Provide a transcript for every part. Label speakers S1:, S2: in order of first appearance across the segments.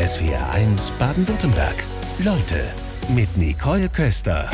S1: SWR1 Baden-Württemberg. Leute mit Nicole Köster.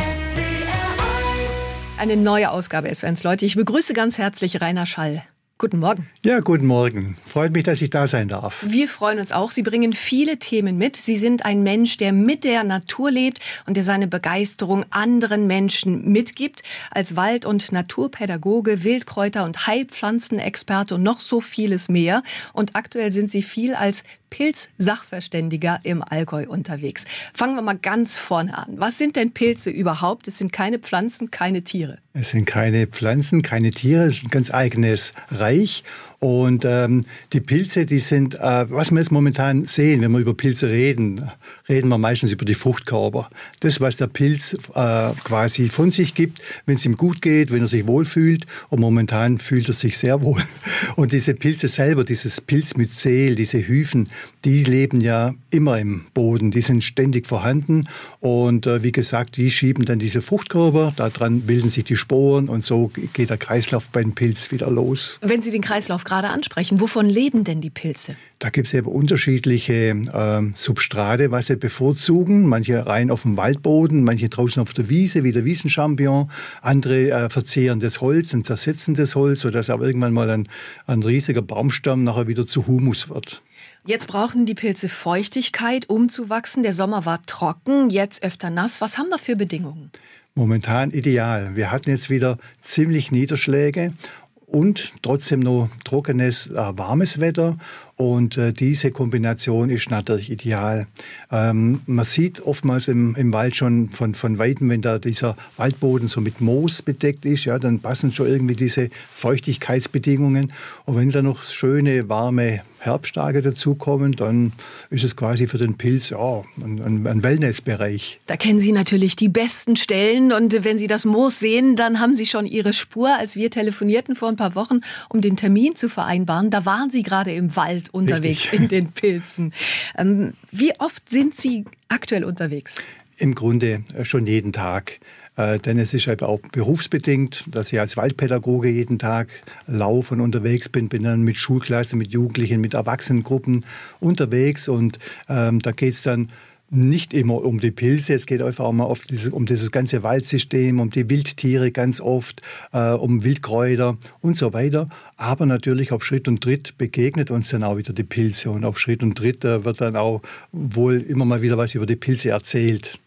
S2: Eine neue Ausgabe SWR1 Leute. Ich begrüße ganz herzlich Rainer Schall. Guten Morgen.
S3: Ja, guten Morgen. Freut mich, dass ich da sein darf.
S2: Wir freuen uns auch. Sie bringen viele Themen mit. Sie sind ein Mensch, der mit der Natur lebt und der seine Begeisterung anderen Menschen mitgibt. Als Wald- und Naturpädagoge, Wildkräuter- und Heilpflanzenexperte und noch so vieles mehr. Und aktuell sind Sie viel als Pilz-Sachverständiger im Allgäu unterwegs. Fangen wir mal ganz vorne an. Was sind denn Pilze überhaupt? Es sind keine Pflanzen, keine Tiere.
S3: Es sind keine Pflanzen, keine Tiere, es ist ein ganz eigenes Reich. Und ähm, die Pilze, die sind, äh, was wir jetzt momentan sehen, wenn wir über Pilze reden, reden wir meistens über die Fruchtkörper. Das, was der Pilz äh, quasi von sich gibt, wenn es ihm gut geht, wenn er sich wohlfühlt. Und momentan fühlt er sich sehr wohl. Und diese Pilze selber, dieses Pilzmyzel, diese Hyphen, die leben ja immer im Boden, die sind ständig vorhanden. Und äh, wie gesagt, die schieben dann diese Fruchtkörper, daran bilden sich die Sporen und so geht der Kreislauf beim Pilz wieder los.
S2: Wenn Sie den Kreislauf gerade ansprechen, wovon leben denn die Pilze?
S3: Da gibt es eben unterschiedliche äh, Substrate, was sie bevorzugen. Manche rein auf dem Waldboden, manche draußen auf der Wiese, wie der Wiesenchampion. Andere äh, verzehren das Holz und zersetzen das Holz, sodass aber irgendwann mal ein, ein riesiger Baumstamm nachher wieder zu Humus wird.
S2: Jetzt brauchen die Pilze Feuchtigkeit, um zu wachsen. Der Sommer war trocken, jetzt öfter nass. Was haben wir für Bedingungen?
S3: Momentan ideal. Wir hatten jetzt wieder ziemlich Niederschläge und trotzdem noch trockenes, äh, warmes Wetter. Und äh, diese Kombination ist natürlich ideal. Ähm, man sieht oftmals im, im Wald schon von, von Weitem, wenn da dieser Waldboden so mit Moos bedeckt ist, ja, dann passen schon irgendwie diese Feuchtigkeitsbedingungen. Und wenn da noch schöne, warme Herbsttage dazukommen, dann ist es quasi für den Pilz ja, ein, ein Wellnessbereich.
S2: Da kennen Sie natürlich die besten Stellen und wenn Sie das Moos sehen, dann haben Sie schon Ihre Spur. Als wir telefonierten vor ein paar Wochen, um den Termin zu vereinbaren, da waren Sie gerade im Wald unterwegs
S3: Richtig.
S2: in den Pilzen. Ähm, wie oft sind Sie aktuell unterwegs?
S3: Im Grunde äh, schon jeden Tag. Äh, denn es ist halt auch berufsbedingt, dass ich als Waldpädagoge jeden Tag laufe und unterwegs bin, bin dann mit Schulklassen, mit Jugendlichen, mit Erwachsenengruppen unterwegs und ähm, da geht's dann nicht immer um die Pilze, es geht einfach auch mal oft um dieses ganze Waldsystem, um die Wildtiere ganz oft, äh, um Wildkräuter und so weiter. Aber natürlich auf Schritt und Tritt begegnet uns dann auch wieder die Pilze und auf Schritt und Tritt äh, wird dann auch wohl immer mal wieder was über die Pilze erzählt.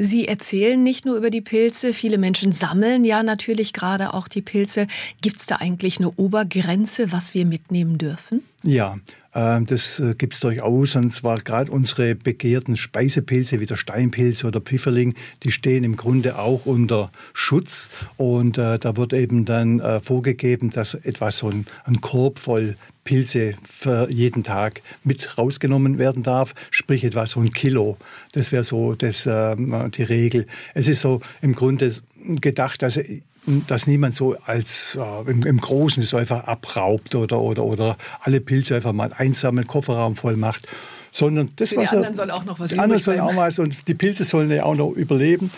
S2: Sie erzählen nicht nur über die Pilze, viele Menschen sammeln ja natürlich gerade auch die Pilze. Gibt es da eigentlich eine Obergrenze, was wir mitnehmen dürfen?
S3: Ja, äh, das äh, gibt es durchaus. Und zwar gerade unsere begehrten Speisepilze wie der Steinpilz oder Pfifferling, die stehen im Grunde auch unter Schutz. Und äh, da wird eben dann äh, vorgegeben, dass etwa so ein, Korb voll Pilze für jeden Tag mit rausgenommen werden darf, sprich etwa so ein Kilo. Das wäre so das, äh, die Regel. Es ist so im Grunde gedacht, dass dass niemand so als äh, im, im, Großen so einfach abraubt oder, oder, oder alle Pilze einfach mal einsammelt, Kofferraum voll macht, sondern das,
S2: Für
S3: was
S2: die anderen soll auch noch was
S3: die anderen sollen auch was und die Pilze sollen ja auch noch überleben.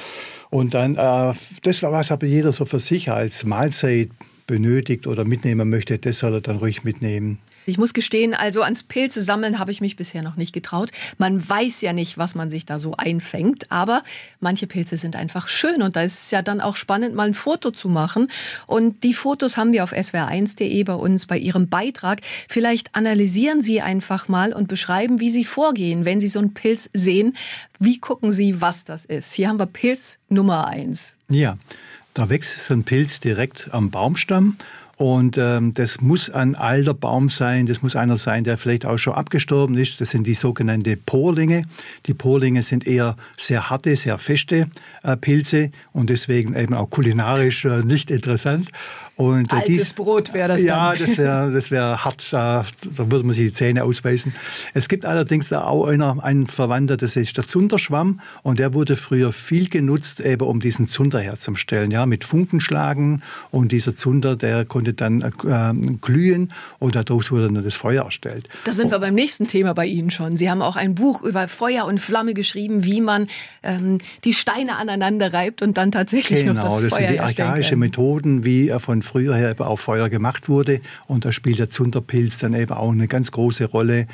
S3: Und dann, äh, das war was aber jeder so für sich als Mahlzeit benötigt oder mitnehmen möchte, das soll er dann ruhig mitnehmen.
S2: Ich muss gestehen, also ans Pilze sammeln habe ich mich bisher noch nicht getraut. Man weiß ja nicht, was man sich da so einfängt, aber manche Pilze sind einfach schön und da ist es ja dann auch spannend, mal ein Foto zu machen. Und die Fotos haben wir auf swr1.de bei uns bei Ihrem Beitrag. Vielleicht analysieren Sie einfach mal und beschreiben, wie Sie vorgehen, wenn Sie so einen Pilz sehen. Wie gucken Sie, was das ist? Hier haben wir Pilz Nummer eins.
S3: Ja, da wächst so ein Pilz direkt am Baumstamm und ähm, das muss ein alter Baum sein, das muss einer sein, der vielleicht auch schon abgestorben ist. Das sind die sogenannten Porlinge. Die Porlinge sind eher sehr harte, sehr feste äh, Pilze und deswegen eben auch kulinarisch äh, nicht interessant.
S2: Und, äh, Altes dies, Brot wäre das
S3: ja,
S2: dann.
S3: Ja, das wäre das wär hart, äh, da würde man sich die Zähne ausbeißen. Es gibt allerdings da auch einer, einen Verwandter, das ist der Zunderschwamm und der wurde früher viel genutzt, eben um diesen Zunder herzustellen, ja, mit Funkenschlagen und dieser Zunder, der konnte dann äh, glühen und daraus wurde dann das Feuer erstellt.
S2: Da sind wir beim nächsten Thema bei Ihnen schon. Sie haben auch ein Buch über Feuer und Flamme geschrieben, wie man ähm, die Steine aneinander reibt und dann tatsächlich
S3: genau,
S2: noch das,
S3: das
S2: Feuer
S3: sind die archaischen Methoden, wie von früher her eben auch Feuer gemacht wurde. Und da spielt der Zunderpilz dann eben auch eine ganz große Rolle.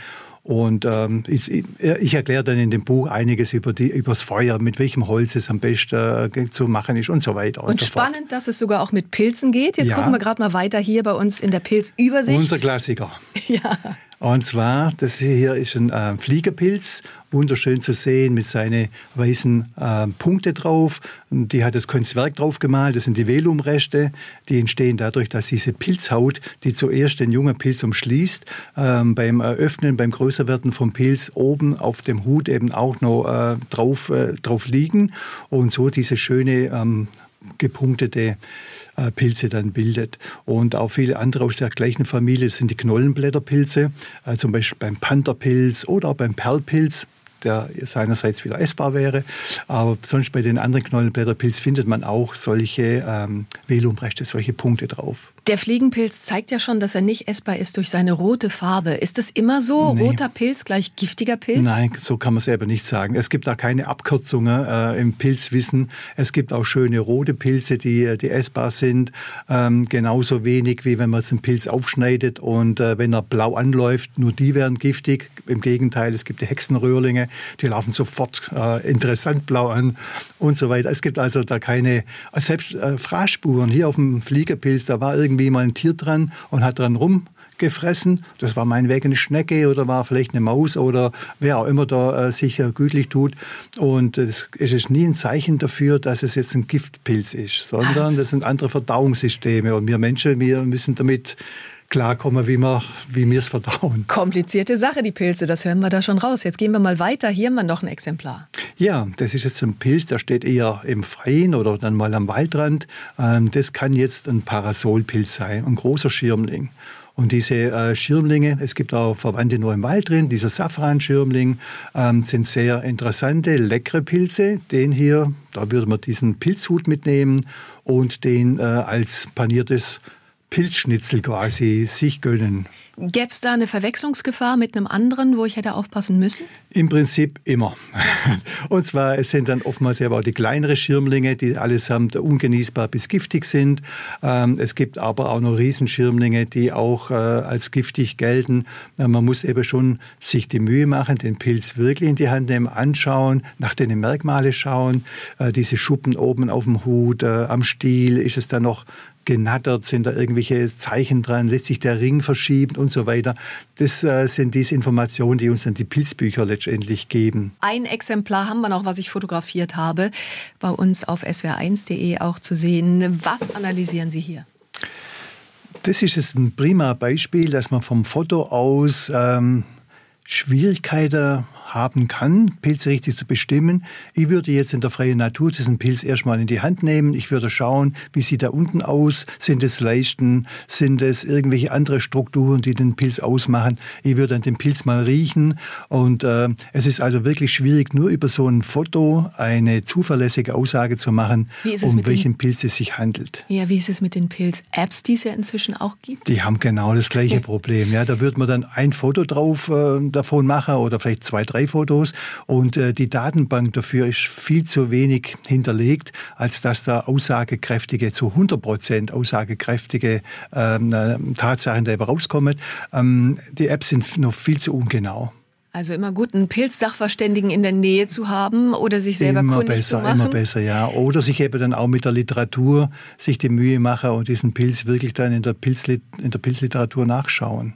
S3: Und ähm, ich, ich, erkläre dann in dem Buch einiges über, die, über das Feuer, mit welchem Holz es am besten äh, zu machen ist und so weiter.
S2: Und, und so spannend, fort. dass es sogar auch mit Pilzen geht. Jetzt ja. gucken wir gerade mal weiter hier bei uns in der Pilzübersicht.
S3: Unser Klassiker. ja. Und zwar, das hier ist ein äh, Fliegerpilz, wunderschön zu sehen mit seinen weißen äh, Punkte drauf. Und die hat das Kunstwerk drauf gemalt, das sind die Velumreste. Die entstehen dadurch, dass diese Pilzhaut, die zuerst den jungen Pilz umschließt, ähm, beim Eröffnen, beim Größerwerden vom Pilz oben auf dem Hut eben auch noch äh, drauf, äh, drauf liegen und so diese schöne ähm, gepunktete Pilze dann bildet. Und auch viele andere aus der gleichen Familie sind die Knollenblätterpilze, äh, zum Beispiel beim Pantherpilz oder auch beim Perlpilz der seinerseits wieder essbar wäre. Aber sonst bei den anderen Knollenblätterpilz findet man auch solche ähm, Velumreste, solche Punkte drauf.
S2: Der Fliegenpilz zeigt ja schon, dass er nicht essbar ist durch seine rote Farbe. Ist das immer so? Nee. Roter Pilz gleich giftiger Pilz?
S3: Nein, so kann man es selber nicht sagen. Es gibt da keine Abkürzungen äh, im Pilzwissen. Es gibt auch schöne rote Pilze, die, die essbar sind. Ähm, genauso wenig, wie wenn man einen Pilz aufschneidet und äh, wenn er blau anläuft, nur die wären giftig. Im Gegenteil, es gibt die Hexenröhrlinge, die laufen sofort äh, interessant blau an und so weiter. Es gibt also da keine, selbst äh, Fraßspuren hier auf dem Fliegerpilz, da war irgendwie irgendwie mal ein Tier dran und hat dran rumgefressen. Das war meinetwegen eine Schnecke oder war vielleicht eine Maus oder wer auch immer da äh, sich äh, gütlich tut. Und es ist nie ein Zeichen dafür, dass es jetzt ein Giftpilz ist, sondern Was? das sind andere Verdauungssysteme. Und wir Menschen, wir müssen damit klarkommen, wie wir wie wir es verdauen.
S2: Komplizierte Sache, die Pilze, das hören wir da schon raus. Jetzt gehen wir mal weiter. Hier haben wir noch ein Exemplar.
S3: Ja, das ist jetzt ein Pilz, der steht eher im Freien oder dann mal am Waldrand. Ähm, das kann jetzt ein Parasolpilz sein, ein großer Schirmling. Und diese äh, Schirmlinge, es gibt auch Verwandte nur im Wald drin, dieser Safranschirmling, ähm, sind sehr interessante, leckere Pilze. Den hier, da würde man diesen Pilzhut mitnehmen und den äh, als paniertes Pilzschnitzel quasi sich gönnen.
S2: Gäbe es da eine Verwechslungsgefahr mit einem anderen, wo ich hätte aufpassen müssen?
S3: Im Prinzip immer. Und zwar, es sind dann oftmals aber auch die kleineren Schirmlinge, die allesamt ungenießbar bis giftig sind. Ähm, es gibt aber auch noch Riesenschirmlinge, die auch äh, als giftig gelten. Man muss eben schon sich die Mühe machen, den Pilz wirklich in die Hand nehmen, anschauen, nach den Merkmalen schauen. Äh, diese Schuppen oben auf dem Hut, äh, am Stiel, ist es dann noch genattert, sind da irgendwelche Zeichen dran, lässt sich der Ring verschieben und so weiter. Das äh, sind diese Informationen, die uns dann die Pilzbücher letztendlich geben.
S2: Ein Exemplar haben wir noch, was ich fotografiert habe, bei uns auf swr1.de auch zu sehen. Was analysieren Sie hier?
S3: Das ist jetzt ein prima Beispiel, dass man vom Foto aus ähm, Schwierigkeiten haben kann, Pilze richtig zu bestimmen. Ich würde jetzt in der freien Natur diesen Pilz erstmal in die Hand nehmen. Ich würde schauen, wie sieht er unten aus? Sind es Leisten? Sind es irgendwelche andere Strukturen, die den Pilz ausmachen? Ich würde dann den Pilz mal riechen. Und äh, es ist also wirklich schwierig, nur über so ein Foto eine zuverlässige Aussage zu machen, um welchen den, Pilz es sich handelt.
S2: Ja, wie ist es mit den Pilz-Apps, die es ja inzwischen auch gibt?
S3: Die haben genau das gleiche Problem. Ja, da würde man dann ein Foto drauf äh, davon machen oder vielleicht zwei, drei Fotos und äh, die Datenbank dafür ist viel zu wenig hinterlegt, als dass da aussagekräftige, zu 100 Prozent aussagekräftige ähm, äh, Tatsachen dabei rauskommen. Ähm, die Apps sind noch viel zu ungenau.
S2: Also immer gut, einen Pilzsachverständigen in der Nähe zu haben oder sich selber
S3: immer
S2: kundig
S3: besser,
S2: zu machen.
S3: Immer besser, ja. Oder sich eben dann auch mit der Literatur sich die Mühe machen und diesen Pilz wirklich dann in der, Pilzlit in der Pilzliteratur nachschauen.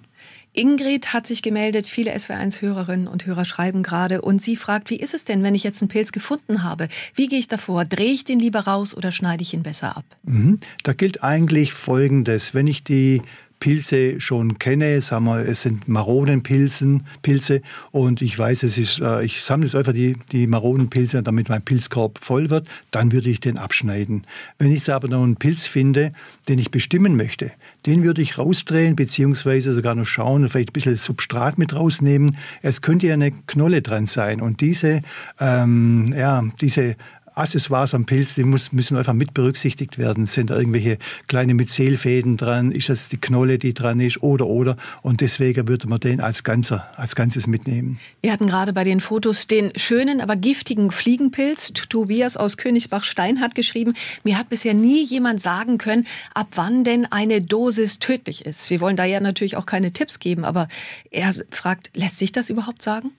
S2: Ingrid hat sich gemeldet, viele SW1-Hörerinnen und Hörer schreiben gerade und sie fragt, wie ist es denn, wenn ich jetzt einen Pilz gefunden habe? Wie gehe ich davor? Drehe ich den lieber raus oder schneide ich ihn besser ab?
S3: Mhm. Da gilt eigentlich Folgendes. Wenn ich die Pilze schon kenne, sagen wir, es sind Maronenpilzen, Pilze und ich weiß, es ist, äh, ich sammle jetzt einfach die, die Maronenpilze, damit mein Pilzkorb voll wird, dann würde ich den abschneiden. Wenn ich jetzt aber noch einen Pilz finde, den ich bestimmen möchte, den würde ich rausdrehen, beziehungsweise sogar noch schauen, vielleicht ein bisschen Substrat mit rausnehmen. Es könnte ja eine Knolle dran sein und diese, ähm, ja, diese Accessoires am Pilz, die muss, müssen einfach mit berücksichtigt werden. Sind da irgendwelche kleine Myzelfäden dran? Ist das die Knolle, die dran ist? Oder, oder. Und deswegen würde man den als, Ganzer, als Ganzes mitnehmen.
S2: Wir hatten gerade bei den Fotos den schönen, aber giftigen Fliegenpilz. Tobias aus Königsbach-Stein hat geschrieben, mir hat bisher nie jemand sagen können, ab wann denn eine Dosis tödlich ist. Wir wollen da ja natürlich auch keine Tipps geben, aber er fragt, lässt sich das überhaupt sagen?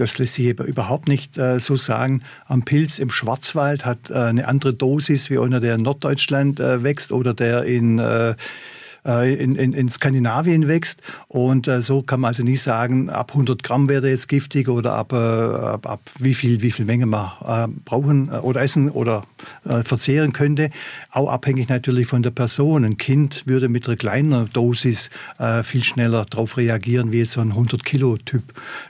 S3: Das lässt sich überhaupt nicht äh, so sagen. Am Pilz im Schwarzwald hat äh, eine andere Dosis wie einer, der in Norddeutschland äh, wächst oder der in äh, in, in, in Skandinavien wächst. Und äh, so kann man also nie sagen, ab 100 Gramm wäre jetzt giftig oder ab, äh, ab, ab, wie, viel, wie viel Menge man äh, brauchen äh, oder essen oder äh, verzehren könnte. Auch abhängig natürlich von der Person. Ein Kind würde mit einer kleinen Dosis viel schneller darauf reagieren wie jetzt so ein 100-Kilo-Typ,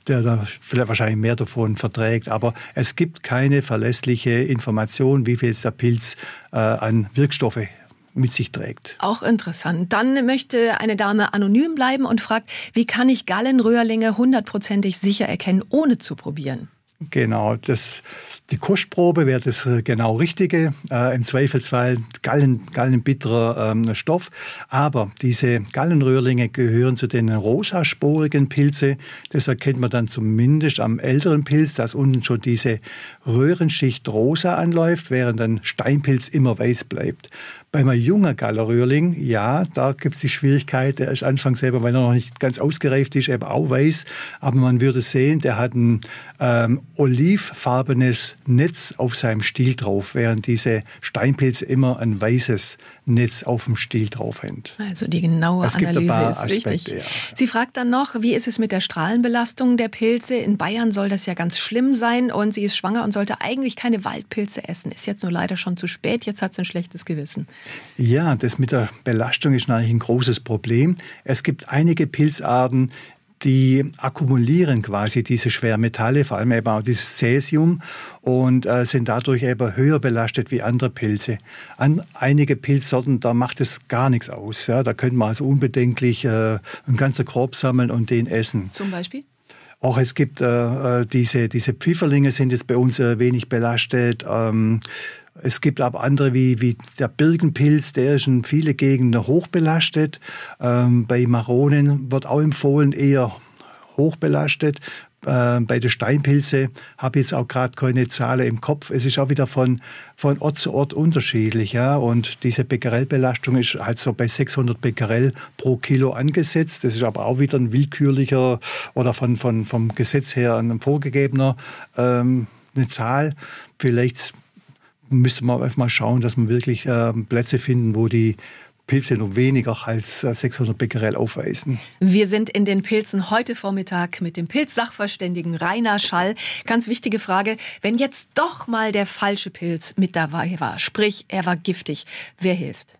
S3: der da vielleicht wahrscheinlich mehr davon verträgt. Aber es gibt keine verlässliche Information, wie viel jetzt der Pilz an Wirkstoffe mit sich trägt.
S2: Auch interessant. Dann möchte eine Dame anonym bleiben und fragt, wie kann ich Gallenröhrlinge hundertprozentig sicher erkennen, ohne zu probieren?
S3: Genau, das, die Kostprobe wäre das genau Richtige. Äh, Im Zweifelsfall Gallen, gallenbitterer ähm, Stoff. Aber diese Gallenröhrlinge gehören zu den rosasporigen Pilze. Das erkennt man dann zumindest am älteren Pilz, dass unten schon diese Röhrenschicht rosa anläuft, während ein Steinpilz immer weiß bleibt. Bei einem jungen Gallerröhrling, ja, da gibt es die Schwierigkeit, der ist anfangs selber, weil er noch nicht ganz ausgereift ist, eben auch weiß. Aber man würde sehen, der hat ein ähm, olivfarbenes Netz auf seinem Stiel drauf, während diese Steinpilze immer ein weißes Netz auf dem Stiel drauf hängt.
S2: Also die genaue es Analyse ist Aspekte, wichtig. Ja. Sie fragt dann noch, wie ist es mit der Strahlenbelastung der Pilze? In Bayern soll das ja ganz schlimm sein und sie ist schwanger und sollte eigentlich keine Waldpilze essen. Ist jetzt nur leider schon zu spät, jetzt hat sie ein schlechtes Gewissen.
S3: Ja, das mit der Belastung ist natürlich ein großes Problem. Es gibt einige Pilzarten, die akkumulieren quasi diese Schwermetalle, vor allem eben auch dieses Cäsium und äh, sind dadurch eben höher belastet wie andere Pilze. An einige Pilzsorten, da macht es gar nichts aus. Ja? Da könnte man also unbedenklich äh, einen ganzen Korb sammeln und den essen.
S2: Zum Beispiel?
S3: Auch es gibt äh, äh diese, diese Pfifferlinge sind jetzt bei uns äh, wenig belastet. Ähm, es gibt aber andere wie, wie der Birkenpilz, der ist in viele Gegenden hochbelastet. Ähm, bei Maronen wird auch empfohlen, eher hochbelastet. Äh, bei den Steinpilze habe ich jetzt auch gerade keine Zahlen im Kopf. Es ist auch wieder von, von Ort zu Ort unterschiedlich. Ja? Und diese Becquerelbelastung ist halt so bei 600 Becquerel pro Kilo angesetzt. Das ist aber auch wieder ein willkürlicher oder von, von, vom Gesetz her ein vorgegebener ähm, eine Zahl. Vielleicht müsste man einfach mal schauen, dass man wirklich äh, Plätze finden, wo die Pilze noch weniger als 600 äh, Becquerel aufweisen.
S2: Wir sind in den Pilzen heute Vormittag mit dem Pilzsachverständigen Rainer Schall. Ganz wichtige Frage, wenn jetzt doch mal der falsche Pilz mit dabei war, sprich er war giftig, wer hilft?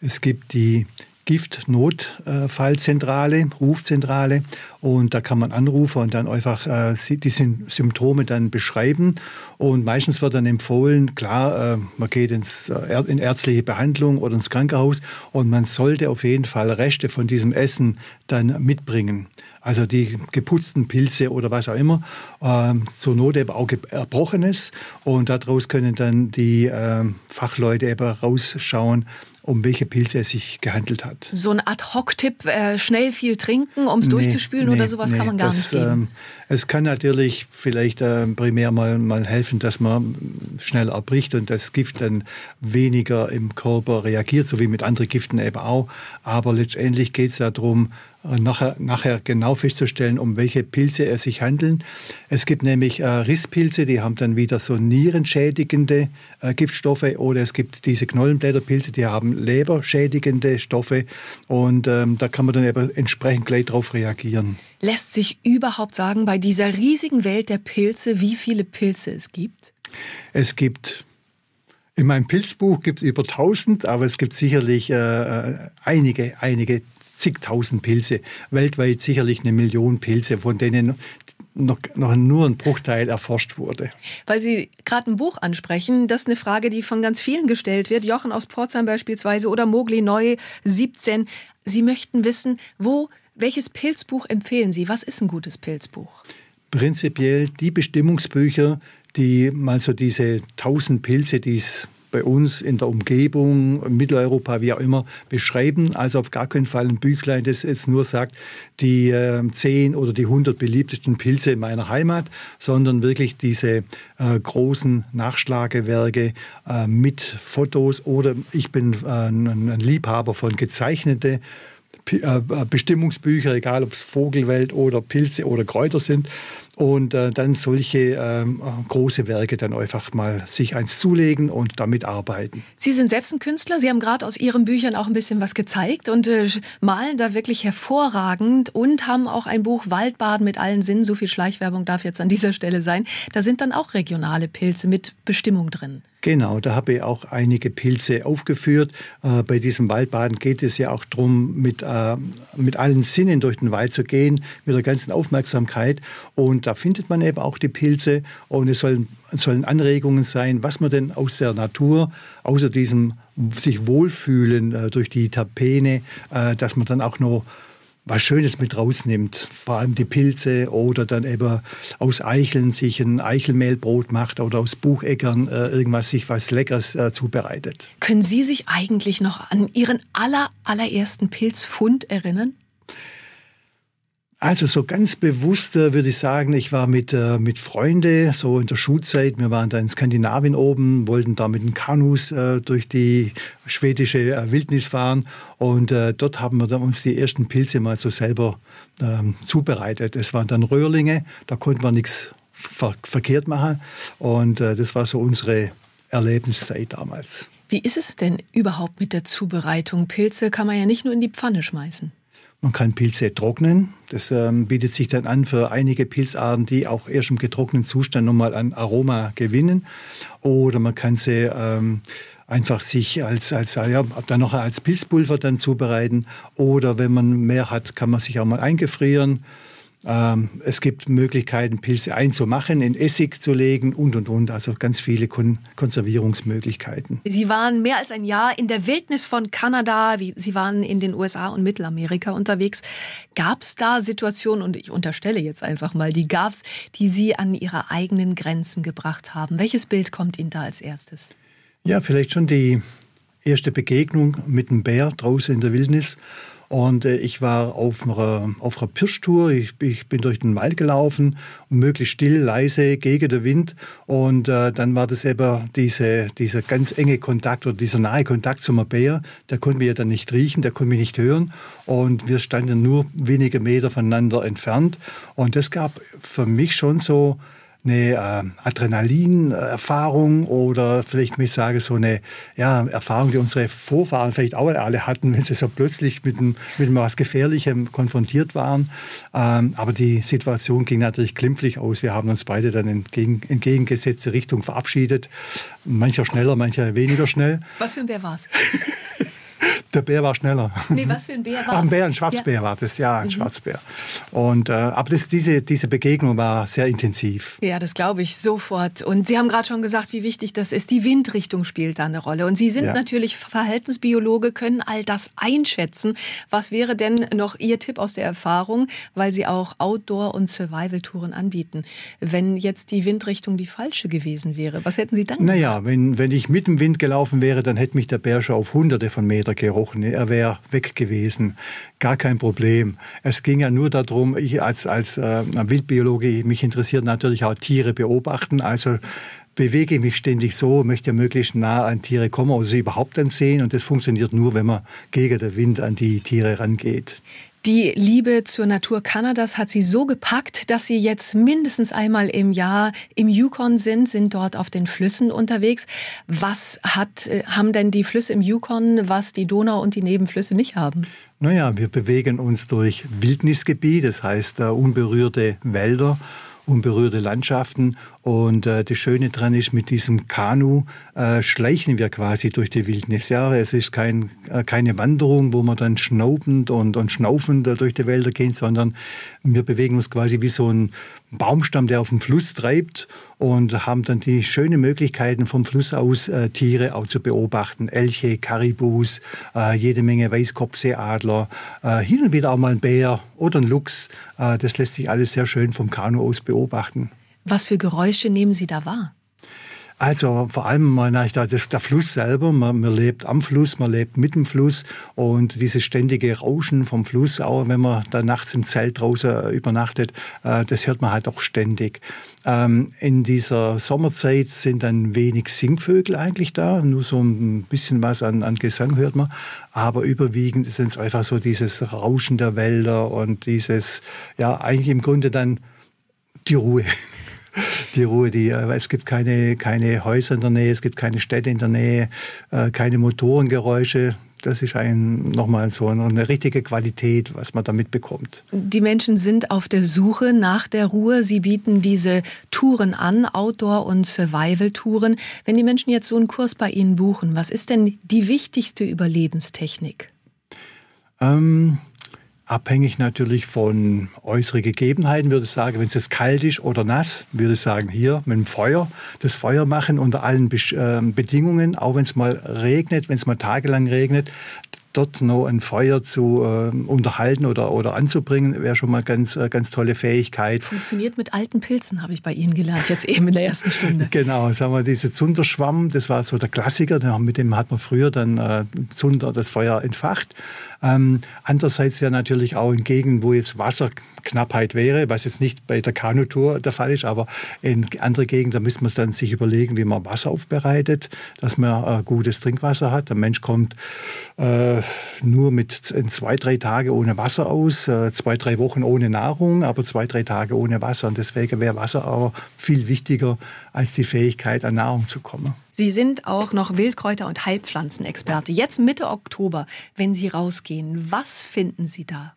S3: Es gibt die Giftnotfallzentrale, Rufzentrale. Und da kann man anrufen und dann einfach äh, die Symptome dann beschreiben. Und meistens wird dann empfohlen, klar, äh, man geht ins, äh, in ärztliche Behandlung oder ins Krankenhaus und man sollte auf jeden Fall Reste von diesem Essen dann mitbringen. Also die geputzten Pilze oder was auch immer, ähm, zur Not eben auch Erbrochenes. Und daraus können dann die ähm, Fachleute eben rausschauen, um welche Pilze es sich gehandelt hat.
S2: So ein Ad-Hoc-Tipp, äh, schnell viel trinken, um es nee, durchzuspülen nee, oder sowas nee, kann man gar das, nicht geben? Ähm,
S3: es kann natürlich vielleicht äh, primär mal, mal helfen, dass man schnell erbricht und das Gift dann weniger im Körper reagiert, so wie mit anderen Giften eben auch. Aber letztendlich geht es darum, nachher, nachher genau festzustellen, um welche Pilze es sich handelt. Es gibt nämlich äh, Risspilze, die haben dann wieder so nierenschädigende äh, Giftstoffe oder es gibt diese Knollenblätterpilze, die haben leberschädigende Stoffe und ähm, da kann man dann eben entsprechend gleich darauf reagieren.
S2: Lässt sich überhaupt sagen, bei dieser riesigen Welt der Pilze, wie viele Pilze es gibt?
S3: Es gibt in meinem Pilzbuch gibt es über 1000, aber es gibt sicherlich äh, äh, einige, einige zigtausend Pilze. Weltweit sicherlich eine Million Pilze, von denen noch, noch nur ein Bruchteil erforscht wurde.
S2: Weil Sie gerade ein Buch ansprechen, das ist eine Frage, die von ganz vielen gestellt wird. Jochen aus Pforzheim beispielsweise oder Mogli Neu 17. Sie möchten wissen, wo, welches Pilzbuch empfehlen Sie? Was ist ein gutes Pilzbuch?
S3: Prinzipiell die Bestimmungsbücher, die mal so diese tausend Pilze, die es bei uns in der Umgebung, Mitteleuropa, wie auch immer, beschreiben. Also auf gar keinen Fall ein Büchlein, das jetzt nur sagt, die äh, 10 oder die 100 beliebtesten Pilze in meiner Heimat, sondern wirklich diese äh, großen Nachschlagewerke äh, mit Fotos oder ich bin äh, ein Liebhaber von gezeichnete Bestimmungsbücher, egal ob es Vogelwelt oder Pilze oder Kräuter sind und äh, dann solche ähm, große Werke dann einfach mal sich eins zulegen und damit arbeiten.
S2: Sie sind selbst ein Künstler. Sie haben gerade aus Ihren Büchern auch ein bisschen was gezeigt und äh, malen da wirklich hervorragend und haben auch ein Buch Waldbaden mit allen Sinnen. So viel Schleichwerbung darf jetzt an dieser Stelle sein. Da sind dann auch regionale Pilze mit Bestimmung drin.
S3: Genau, da habe ich auch einige Pilze aufgeführt. Äh, bei diesem Waldbaden geht es ja auch darum, mit, äh, mit allen Sinnen durch den Wald zu gehen, mit der ganzen Aufmerksamkeit. Und da findet man eben auch die Pilze und es sollen, sollen Anregungen sein, was man denn aus der Natur, außer diesem sich wohlfühlen äh, durch die Terpene, äh, dass man dann auch noch was Schönes mit rausnimmt, vor allem die Pilze oder dann eben aus Eicheln sich ein Eichelmehlbrot macht oder aus Bucheckern äh, irgendwas sich was Leckeres äh, zubereitet.
S2: Können Sie sich eigentlich noch an Ihren aller, allerersten Pilzfund erinnern?
S3: Also so ganz bewusst würde ich sagen, ich war mit, äh, mit Freunden so in der Schulzeit. Wir waren da in Skandinavien oben, wollten da mit den Kanus äh, durch die schwedische äh, Wildnis fahren und äh, dort haben wir dann uns die ersten Pilze mal so selber ähm, zubereitet. Es waren dann Röhrlinge, da konnten wir nichts ver verkehrt machen und äh, das war so unsere Erlebniszeit damals.
S2: Wie ist es denn überhaupt mit der Zubereitung? Pilze kann man ja nicht nur in die Pfanne schmeißen.
S3: Man kann Pilze trocknen. Das ähm, bietet sich dann an für einige Pilzarten, die auch erst im getrockneten Zustand nochmal ein Aroma gewinnen. Oder man kann sie ähm, einfach sich als, als ja, dann noch als Pilzpulver dann zubereiten. Oder wenn man mehr hat, kann man sich auch mal eingefrieren. Ähm, es gibt Möglichkeiten, Pilze einzumachen, in Essig zu legen und, und, und. Also ganz viele Kon Konservierungsmöglichkeiten.
S2: Sie waren mehr als ein Jahr in der Wildnis von Kanada. Sie waren in den USA und Mittelamerika unterwegs. Gab es da Situationen, und ich unterstelle jetzt einfach mal, die gab es, die Sie an Ihre eigenen Grenzen gebracht haben? Welches Bild kommt Ihnen da als erstes?
S3: Ja, vielleicht schon die erste Begegnung mit einem Bär draußen in der Wildnis. Und äh, ich war auf einer, auf einer Pirschtour. Ich, ich, bin durch den Wald gelaufen, möglichst still, leise, gegen den Wind. Und äh, dann war das eben diese, dieser ganz enge Kontakt oder dieser nahe Kontakt zum Bär. Der konnte mich ja dann nicht riechen, der konnte mich nicht hören. Und wir standen nur wenige Meter voneinander entfernt. Und das gab für mich schon so eine äh, Adrenalin-Erfahrung oder vielleicht ich sage so eine ja, Erfahrung, die unsere Vorfahren vielleicht auch alle hatten, wenn sie so plötzlich mit, einem, mit etwas Gefährlichem konfrontiert waren. Ähm, aber die Situation ging natürlich glimpflich aus. Wir haben uns beide dann in entgegen, entgegengesetzte Richtung verabschiedet. Mancher schneller, mancher weniger schnell.
S2: Was für ein Bär war es?
S3: Der Bär war schneller.
S2: Nee, was für ein Bär war es?
S3: Ein Bär, ein Schwarzbär ja. war das, ja, ein mhm. Schwarzbär. Und, äh, aber das, diese, diese Begegnung war sehr intensiv.
S2: Ja, das glaube ich sofort. Und Sie haben gerade schon gesagt, wie wichtig das ist. Die Windrichtung spielt da eine Rolle. Und Sie sind ja. natürlich Verhaltensbiologe, können all das einschätzen. Was wäre denn noch Ihr Tipp aus der Erfahrung, weil Sie auch Outdoor- und Survival-Touren anbieten? Wenn jetzt die Windrichtung die falsche gewesen wäre, was hätten Sie dann
S3: gemacht? Naja, wenn, wenn ich mit dem Wind gelaufen wäre, dann hätte mich der Bär schon auf hunderte von Metern gerochen gebrochen, er wäre weg gewesen. Gar kein Problem. Es ging ja nur darum, ich als, als äh, Wildbiologe, mich interessiert natürlich auch Tiere beobachten, also bewege ich mich ständig so, möchte möglichst nah an Tiere kommen oder sie überhaupt sehen. Und das funktioniert nur, wenn man gegen den Wind an die Tiere rangeht.
S2: Die Liebe zur Natur Kanadas hat sie so gepackt, dass sie jetzt mindestens einmal im Jahr im Yukon sind, sind dort auf den Flüssen unterwegs. Was hat, äh, haben denn die Flüsse im Yukon, was die Donau und die Nebenflüsse nicht haben?
S3: Naja, wir bewegen uns durch Wildnisgebiet, das heißt uh, unberührte Wälder unberührte Landschaften. Und äh, das Schöne daran ist, mit diesem Kanu äh, schleichen wir quasi durch die Wildnis. Ja, es ist kein, äh, keine Wanderung, wo man dann schnaubend und, und schnaufend durch die Wälder gehen, sondern wir bewegen uns quasi wie so ein Baumstamm, der auf dem Fluss treibt und haben dann die schönen Möglichkeiten vom Fluss aus äh, Tiere auch zu beobachten. Elche, Karibus, äh, jede Menge Weißkopfseeadler, äh, hin und wieder auch mal ein Bär oder ein Luchs. Äh, das lässt sich alles sehr schön vom Kanu aus beobachten.
S2: Was für Geräusche nehmen Sie da wahr?
S3: Also vor allem mal das der Fluss selber. Man, man, lebt am Fluss, man lebt mit dem Fluss und dieses ständige Rauschen vom Fluss, auch wenn man da nachts im Zelt draußen übernachtet, äh, das hört man halt auch ständig. Ähm, in dieser Sommerzeit sind dann wenig Singvögel eigentlich da, nur so ein bisschen was an, an Gesang hört man, aber überwiegend sind es einfach so dieses Rauschen der Wälder und dieses, ja eigentlich im Grunde dann die Ruhe die Ruhe. Die, äh, es gibt keine, keine Häuser in der Nähe, es gibt keine Städte in der Nähe, äh, keine Motorengeräusche. Das ist ein, nochmal so eine richtige Qualität, was man da mitbekommt.
S2: Die Menschen sind auf der Suche nach der Ruhe. Sie bieten diese Touren an, Outdoor- und Survival-Touren. Wenn die Menschen jetzt so einen Kurs bei Ihnen buchen, was ist denn die wichtigste Überlebenstechnik?
S3: Ähm, abhängig natürlich von äußeren Gegebenheiten, würde ich sagen. Wenn es kalt ist oder nass, würde ich sagen, hier mit dem Feuer, das Feuer machen unter allen Be äh, Bedingungen, auch wenn es mal regnet, wenn es mal tagelang regnet, dort noch ein Feuer zu äh, unterhalten oder, oder anzubringen, wäre schon mal ganz, äh, ganz tolle Fähigkeit.
S2: Funktioniert mit alten Pilzen, habe ich bei Ihnen gelernt, jetzt eben in der ersten Stunde.
S3: genau, sagen wir, diese Zunderschwamm, das war so der Klassiker, mit dem hat man früher dann äh, Zunder, das Feuer entfacht. Ähm, andererseits wäre natürlich auch in Gegenden, wo jetzt Wasserknappheit wäre, was jetzt nicht bei der Kanutour der Fall ist, aber in andere Gegenden, da müsste man dann sich überlegen, wie man Wasser aufbereitet, dass man äh, gutes Trinkwasser hat. Der Mensch kommt äh, nur mit in zwei, drei Tage ohne Wasser aus, äh, zwei, drei Wochen ohne Nahrung, aber zwei, drei Tage ohne Wasser. Und deswegen wäre Wasser aber viel wichtiger als die Fähigkeit, an Nahrung zu kommen.
S2: Sie sind auch noch Wildkräuter- und Heilpflanzenexperte. Jetzt Mitte Oktober, wenn Sie rausgehen, was finden Sie da?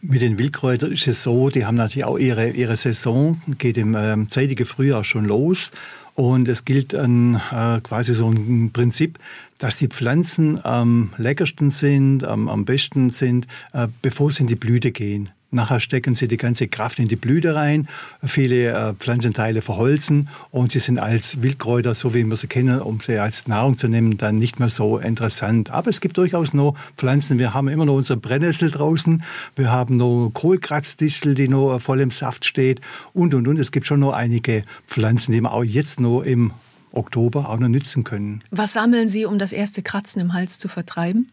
S3: Mit den Wildkräutern ist es so, die haben natürlich auch ihre, ihre Saison, geht im ähm, zeitigen Frühjahr schon los. Und es gilt ein, äh, quasi so ein Prinzip, dass die Pflanzen am leckersten sind, am, am besten sind, äh, bevor sie in die Blüte gehen. Nachher stecken sie die ganze Kraft in die Blüte rein, viele äh, Pflanzenteile verholzen und sie sind als Wildkräuter, so wie wir sie kennen, um sie als Nahrung zu nehmen, dann nicht mehr so interessant. Aber es gibt durchaus noch Pflanzen. Wir haben immer noch unsere Brennnessel draußen, wir haben noch Kohlkratzdistel, die noch voll im Saft steht und, und, und. Es gibt schon noch einige Pflanzen, die man auch jetzt noch im Oktober auch noch nützen können.
S2: Was sammeln Sie, um das erste Kratzen im Hals zu vertreiben?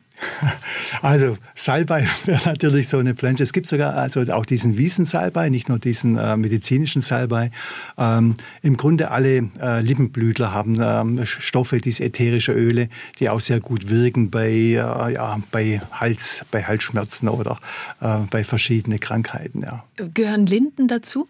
S3: Also Salbei wäre natürlich so eine Pflanze. Es gibt sogar also auch diesen Wiesensalbei, nicht nur diesen äh, medizinischen Salbei. Ähm, Im Grunde alle äh, Lippenblütler haben ähm, Stoffe, diese ätherische Öle, die auch sehr gut wirken bei, äh, ja, bei, Hals, bei Halsschmerzen oder äh, bei verschiedenen Krankheiten. Ja.
S2: Gehören Linden dazu?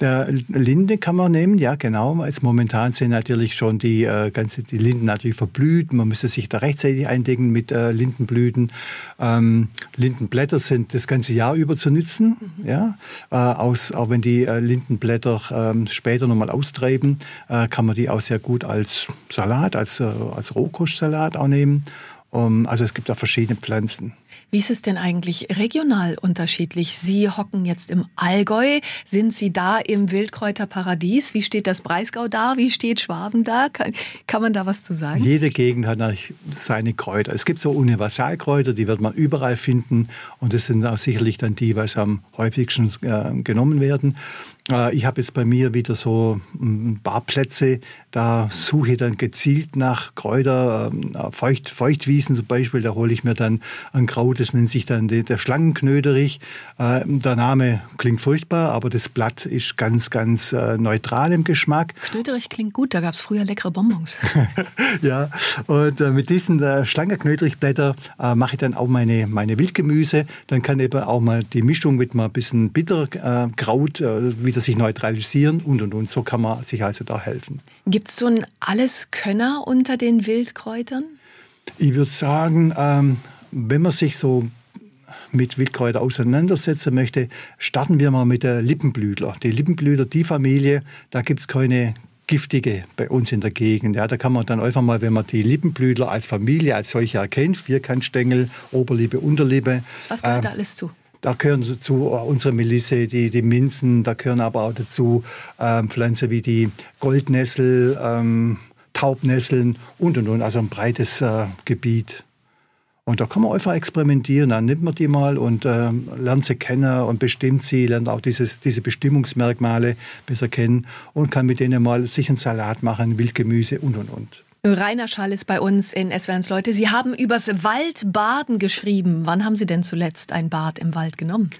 S3: Der Linde kann man nehmen, ja genau. Jetzt momentan sind natürlich schon die, äh, ganze, die Linden natürlich verblüht. Man müsste sich da rechtzeitig eindecken mit äh, Lindenblüten. Ähm, Lindenblätter sind das ganze Jahr über zu nützen. Mhm. Ja? Äh, aus, auch wenn die äh, Lindenblätter ähm, später nochmal austreiben, äh, kann man die auch sehr gut als Salat, als, äh, als Rohkostsalat auch nehmen. Um, also es gibt da verschiedene Pflanzen.
S2: Wie ist es denn eigentlich regional unterschiedlich? Sie hocken jetzt im Allgäu. Sind Sie da im Wildkräuterparadies? Wie steht das Breisgau da? Wie steht Schwaben da? Kann, kann man da was zu sagen?
S3: Jede Gegend hat seine Kräuter. Es gibt so Universalkräuter, die wird man überall finden. Und das sind auch sicherlich dann die, was am häufigsten äh, genommen werden. Äh, ich habe jetzt bei mir wieder so ein paar Plätze, da suche ich dann gezielt nach Kräuter, ähm, Feucht, Feuchtwiesen zum Beispiel, da hole ich mir dann ein Kraut, das nennt sich dann der Schlangenknöderich. Äh, der Name klingt furchtbar, aber das Blatt ist ganz, ganz äh, neutral im Geschmack.
S2: Knöderich klingt gut, da gab es früher leckere Bonbons.
S3: ja, und mit diesen Schlangenknöderichblätter mache ich dann auch meine, meine Wildgemüse. Dann kann eben auch mal die Mischung mit mal ein bisschen Bitterkraut, wie wieder sich neutralisieren und und und. So kann man sich also da helfen.
S2: Gibt es so einen Alleskönner unter den Wildkräutern?
S3: Ich würde sagen, ähm, wenn man sich so mit Wildkräutern auseinandersetzen möchte, starten wir mal mit der Lippenblütler. Die Lippenblütler, die Familie, da gibt es keine giftige bei uns in der Gegend. Ja, da kann man dann einfach mal, wenn man die Lippenblütler als Familie, als solche erkennt, Vierkantstängel, Oberliebe, Unterliebe.
S2: Was gehört ähm, da alles zu?
S3: Da gehören zu unsere Melisse, die, die Minzen, da gehören aber auch dazu ähm, Pflanzen wie die Goldnessel, ähm, Taubnesseln und und und, also ein breites äh, Gebiet. Und da kann man einfach experimentieren. Dann nimmt man die mal und äh, lernt sie kennen und bestimmt sie, lernt auch dieses, diese Bestimmungsmerkmale besser kennen und kann mit denen mal sich einen Salat machen, Wildgemüse und, und, und.
S2: Rainer Schall ist bei uns in SWRs Leute. Sie haben übers Waldbaden geschrieben. Wann haben Sie denn zuletzt ein Bad im Wald genommen?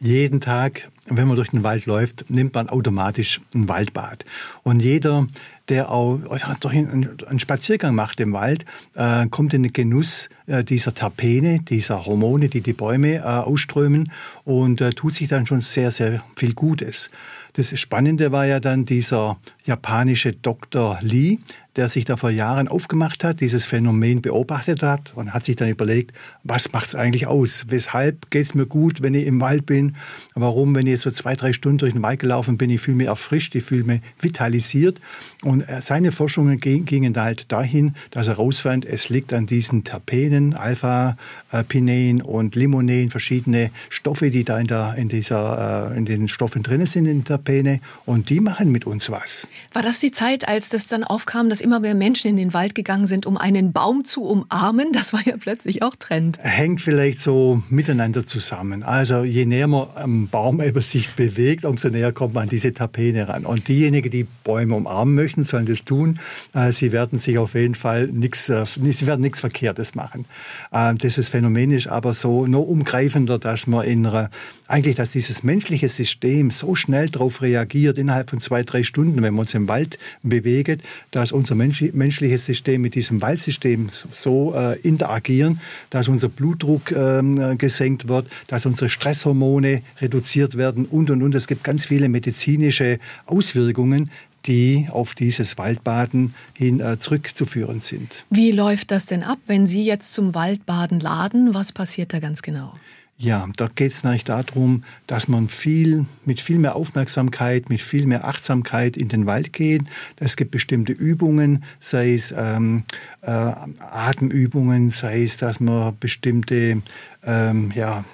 S3: Jeden Tag, wenn man durch den Wald läuft, nimmt man automatisch ein Waldbad. Und jeder, der auch durch einen Spaziergang macht im Wald, äh, kommt in den Genuss äh, dieser Terpene, dieser Hormone, die die Bäume äh, ausströmen und äh, tut sich dann schon sehr, sehr viel Gutes. Das Spannende war ja dann dieser japanische Dr. Lee, der sich da vor Jahren aufgemacht hat, dieses Phänomen beobachtet hat und hat sich dann überlegt, was macht es eigentlich aus? Weshalb geht es mir gut, wenn ich im Wald bin? Warum, wenn ich jetzt so zwei, drei Stunden durch den Wald gelaufen bin, ich fühle mich erfrischt, ich fühle mich vitalisiert. Und äh, seine Forschungen gingen halt dahin, dass er herausfand, es liegt an diesen Terpenen, Alpha-Pinen und Limonen, verschiedene Stoffe, die da in, der, in, dieser, äh, in den Stoffen drin sind, in den Terpene. Und die machen mit uns was.
S2: War das die Zeit, als das dann aufkam, dass immer mehr Menschen in den Wald gegangen sind, um einen Baum zu umarmen? Das war ja plötzlich auch Trend.
S3: Hängt vielleicht so miteinander zusammen. Also je näher man am Baum über sich bewegt, umso näher kommt man an diese Tapene ran. Und diejenigen, die Bäume umarmen möchten, sollen das tun. Äh, sie werden sich auf jeden Fall nichts, äh, sie werden nichts Verkehrtes machen. Äh, dieses Phänomen ist aber so nur umgreifender, dass man in einer, eigentlich, dass dieses menschliche System so schnell darauf reagiert, innerhalb von zwei, drei Stunden, wenn man uns im Wald bewegt, dass unser menschliches System mit diesem Waldsystem so äh, interagieren, dass unser Blutdruck äh, gesenkt wird, dass unsere Stresshormone reduziert werden und, und, und. Es gibt ganz viele medizinische Auswirkungen, die auf dieses Waldbaden hin äh, zurückzuführen sind.
S2: Wie läuft das denn ab, wenn Sie jetzt zum Waldbaden laden? Was passiert da ganz genau?
S3: Ja, da geht es natürlich darum, dass man viel, mit viel mehr Aufmerksamkeit, mit viel mehr Achtsamkeit in den Wald geht. Es gibt bestimmte Übungen, sei es ähm, äh, Atemübungen, sei es, dass man bestimmte ähm, ja,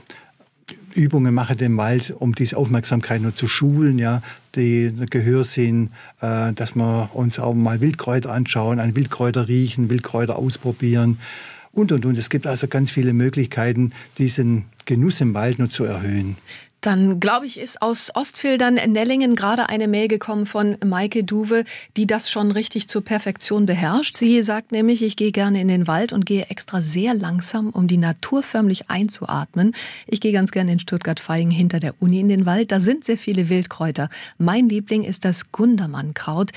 S3: Übungen mache im Wald, um diese Aufmerksamkeit nur zu schulen, ja, die Gehörsinn, äh, dass wir uns auch mal Wildkräuter anschauen, an Wildkräuter riechen, Wildkräuter ausprobieren und, und, und. Es gibt also ganz viele Möglichkeiten, diesen Genuss im Wald nur zu erhöhen.
S2: Dann glaube ich, ist aus Ostfildern Nellingen gerade eine Mail gekommen von Maike Duwe, die das schon richtig zur Perfektion beherrscht. Sie sagt nämlich, ich gehe gerne in den Wald und gehe extra sehr langsam, um die Natur förmlich einzuatmen. Ich gehe ganz gerne in Stuttgart-Feingen hinter der Uni in den Wald. Da sind sehr viele Wildkräuter. Mein Liebling ist das Gundermannkraut.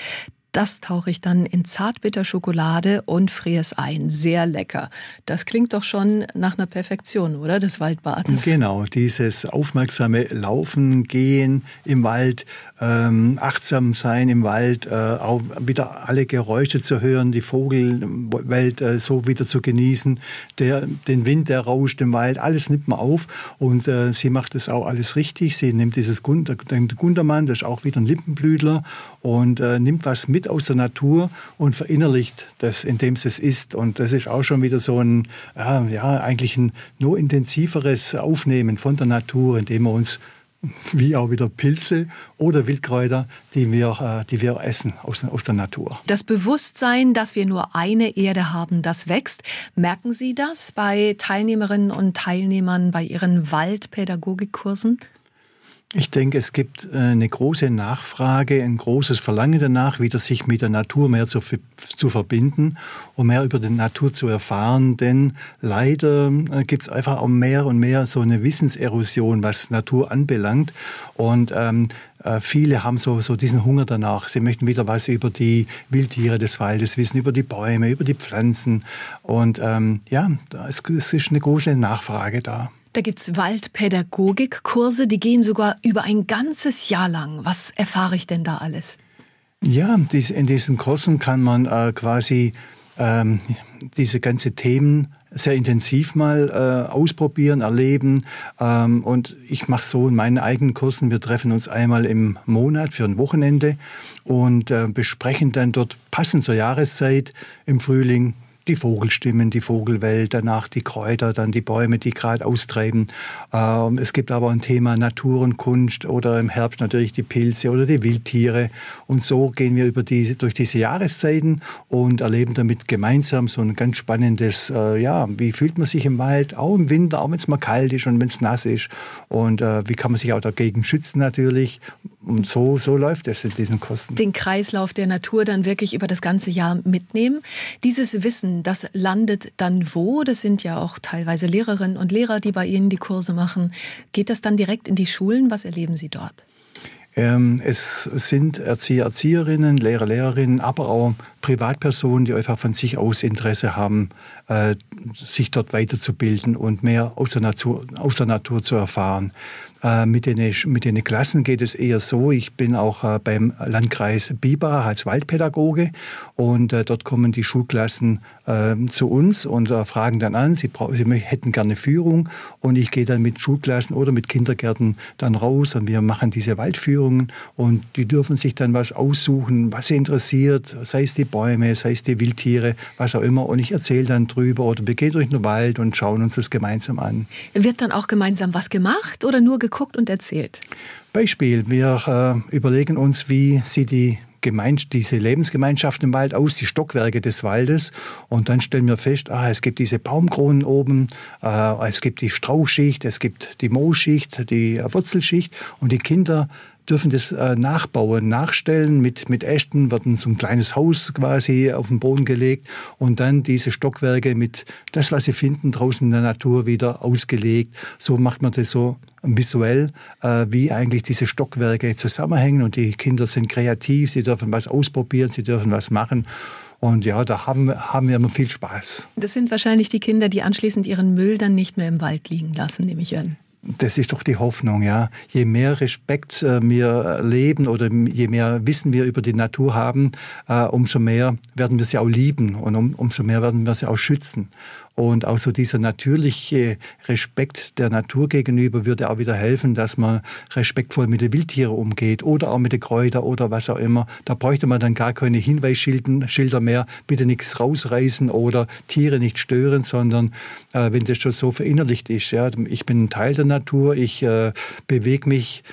S2: Das tauche ich dann in Zartbitterschokolade und friere es ein. Sehr lecker. Das klingt doch schon nach einer Perfektion, oder? Des Waldbadens.
S3: Genau, dieses aufmerksame Laufen, Gehen im Wald, ähm, achtsam sein im Wald, äh, auch wieder alle Geräusche zu hören, die Vogelwelt äh, so wieder zu genießen, der, den Wind, der rauscht im Wald, alles nimmt man auf und äh, sie macht es auch alles richtig. Sie nimmt dieses Gundermann, das ist auch wieder ein Lippenblütler und äh, nimmt was mit aus der Natur und verinnerlicht das, indem es es ist. Und das ist auch schon wieder so ein, ja, eigentlich ein nur intensiveres Aufnehmen von der Natur, indem wir uns wie auch wieder Pilze oder Wildkräuter, die wir, äh, die wir essen aus, aus der Natur.
S2: Das Bewusstsein, dass wir nur eine Erde haben, das wächst. Merken Sie das bei Teilnehmerinnen und Teilnehmern bei Ihren Waldpädagogikkursen?
S3: Ich denke, es gibt äh, eine große Nachfrage, ein großes Verlangen danach, wieder sich mit der Natur mehr zu, zu verbinden und mehr über die Natur zu erfahren. Denn leider äh, gibt es einfach auch mehr und mehr so eine Wissenserosion, was Natur anbelangt. Und ähm, äh, viele haben so, so diesen Hunger danach. Sie möchten wieder was über die Wildtiere des Waldes wissen, über die Bäume, über die Pflanzen. Und ähm, ja, es ist eine große Nachfrage da.
S2: Da gibt's Waldpädagogikkurse, die gehen sogar über ein ganzes Jahr lang. Was erfahre ich denn da alles?
S3: Ja, in diesen Kursen kann man äh, quasi ähm, diese ganze Themen sehr intensiv mal äh, ausprobieren, erleben. Ähm, und ich mache so in meinen eigenen Kursen, wir treffen uns einmal im Monat für ein Wochenende und äh, besprechen dann dort passend zur Jahreszeit im Frühling die Vogelstimmen, die Vogelwelt, danach die Kräuter, dann die Bäume, die gerade austreiben. Ähm, es gibt aber ein Thema Natur und Kunst oder im Herbst natürlich die Pilze oder die Wildtiere. Und so gehen wir über die, durch diese Jahreszeiten und erleben damit gemeinsam so ein ganz spannendes, äh, ja, wie fühlt man sich im Wald, auch im Winter, auch wenn es mal kalt ist und wenn es nass ist. Und äh, wie kann man sich auch dagegen schützen natürlich. Und so, so läuft es in diesen Kosten.
S2: Den Kreislauf der Natur dann wirklich über das ganze Jahr mitnehmen. Dieses Wissen, das landet dann wo? Das sind ja auch teilweise Lehrerinnen und Lehrer, die bei Ihnen die Kurse machen. Geht das dann direkt in die Schulen? Was erleben Sie dort?
S3: Ähm, es sind Erzieher, Erzieherinnen, Lehrer, Lehrerinnen, aber auch Privatpersonen, die einfach von sich aus Interesse haben, äh, sich dort weiterzubilden und mehr aus der Natur, aus der Natur zu erfahren. Äh, mit, den, mit den Klassen geht es eher so, ich bin auch äh, beim Landkreis Biber als Waldpädagoge und äh, dort kommen die Schulklassen ähm, zu uns und fragen dann an, sie, sie hätten gerne Führung und ich gehe dann mit Schulklassen oder mit Kindergärten dann raus und wir machen diese Waldführungen und die dürfen sich dann was aussuchen, was sie interessiert, sei es die Bäume, sei es die Wildtiere, was auch immer und ich erzähle dann drüber oder wir gehen durch den Wald und schauen uns das gemeinsam an.
S2: Wird dann auch gemeinsam was gemacht oder nur geguckt und erzählt?
S3: Beispiel, wir äh, überlegen uns, wie sieht die diese Lebensgemeinschaft im Wald aus, die Stockwerke des Waldes. Und dann stellen wir fest, ah, es gibt diese Baumkronen oben, äh, es gibt die Strauchschicht, es gibt die Moosschicht, die Wurzelschicht. Und die Kinder dürfen das äh, nachbauen, nachstellen. Mit, mit Ästen wird so ein kleines Haus quasi auf den Boden gelegt und dann diese Stockwerke mit das, was sie finden, draußen in der Natur wieder ausgelegt. So macht man das so visuell, äh, wie eigentlich diese Stockwerke zusammenhängen und die Kinder sind kreativ, sie dürfen was ausprobieren, sie dürfen was machen. Und ja, da haben, haben wir immer viel Spaß.
S2: Das sind wahrscheinlich die Kinder, die anschließend ihren Müll dann nicht mehr im Wald liegen lassen, nehme ich an.
S3: Das ist doch die Hoffnung, ja. Je mehr Respekt äh, wir leben oder je mehr Wissen wir über die Natur haben, äh, umso mehr werden wir sie auch lieben und um, umso mehr werden wir sie auch schützen. Und auch so dieser natürliche Respekt der Natur gegenüber würde auch wieder helfen, dass man respektvoll mit den Wildtieren umgeht oder auch mit den Kräutern oder was auch immer. Da bräuchte man dann gar keine Hinweisschilder mehr, bitte nichts rausreißen oder Tiere nicht stören, sondern äh, wenn das schon so verinnerlicht ist. Ja, ich bin Teil der Natur, ich äh, bewege mich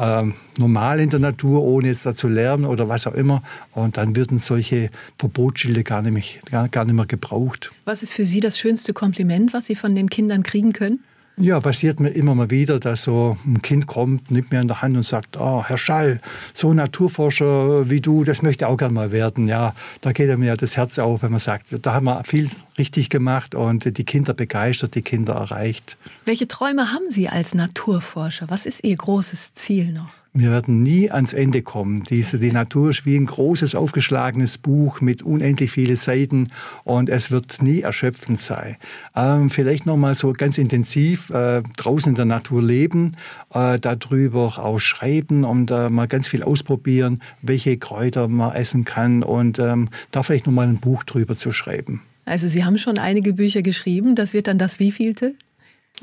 S3: äh, normal in der Natur, ohne jetzt da zu lernen oder was auch immer. Und dann würden solche Verbotsschilder gar nicht, gar, gar nicht mehr gebraucht.
S2: Was ist für Sie das schönste Kompliment, was Sie von den Kindern kriegen können?
S3: Ja, passiert mir immer mal wieder, dass so ein Kind kommt, nimmt mir in der Hand und sagt, oh, Herr Schall, so ein Naturforscher wie du, das möchte ich auch gerne mal werden. Ja, da geht mir ja das Herz auf, wenn man sagt, da haben wir viel richtig gemacht und die Kinder begeistert, die Kinder erreicht.
S2: Welche Träume haben Sie als Naturforscher? Was ist Ihr großes Ziel noch?
S3: Wir werden nie ans Ende kommen. Diese, die Natur ist wie ein großes aufgeschlagenes Buch mit unendlich vielen Seiten und es wird nie erschöpfend sein. Ähm, vielleicht noch mal so ganz intensiv äh, draußen in der Natur leben, äh, darüber auch schreiben und äh, mal ganz viel ausprobieren, welche Kräuter man essen kann und ähm, da vielleicht noch mal ein Buch drüber zu schreiben.
S2: Also Sie haben schon einige Bücher geschrieben. Das wird dann das wievielte?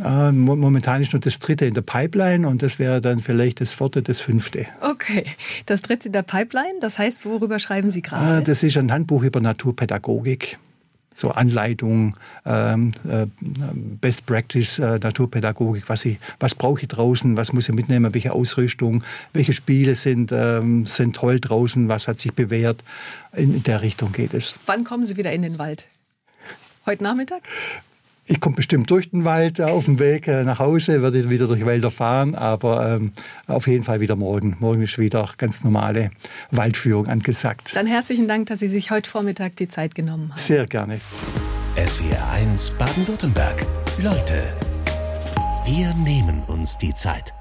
S3: Äh, momentan ist nur das dritte in der Pipeline und das wäre dann vielleicht das vierte, das fünfte.
S2: Okay, das dritte in der Pipeline, das heißt, worüber schreiben Sie gerade?
S3: Äh, das ist ein Handbuch über Naturpädagogik. So Anleitung, ähm, äh, Best Practice, äh, Naturpädagogik, was, ich, was brauche ich draußen, was muss ich mitnehmen, welche Ausrüstung, welche Spiele sind, ähm, sind toll draußen, was hat sich bewährt. In der Richtung geht es.
S2: Wann kommen Sie wieder in den Wald? Heute Nachmittag?
S3: Ich komme bestimmt durch den Wald auf dem Weg äh, nach Hause, werde wieder durch Wälder fahren, aber ähm, auf jeden Fall wieder morgen. Morgen ist wieder ganz normale Waldführung angesagt.
S2: Dann herzlichen Dank, dass Sie sich heute Vormittag die Zeit genommen haben.
S3: Sehr gerne.
S1: SWR 1 Baden-Württemberg. Leute, wir nehmen uns die Zeit.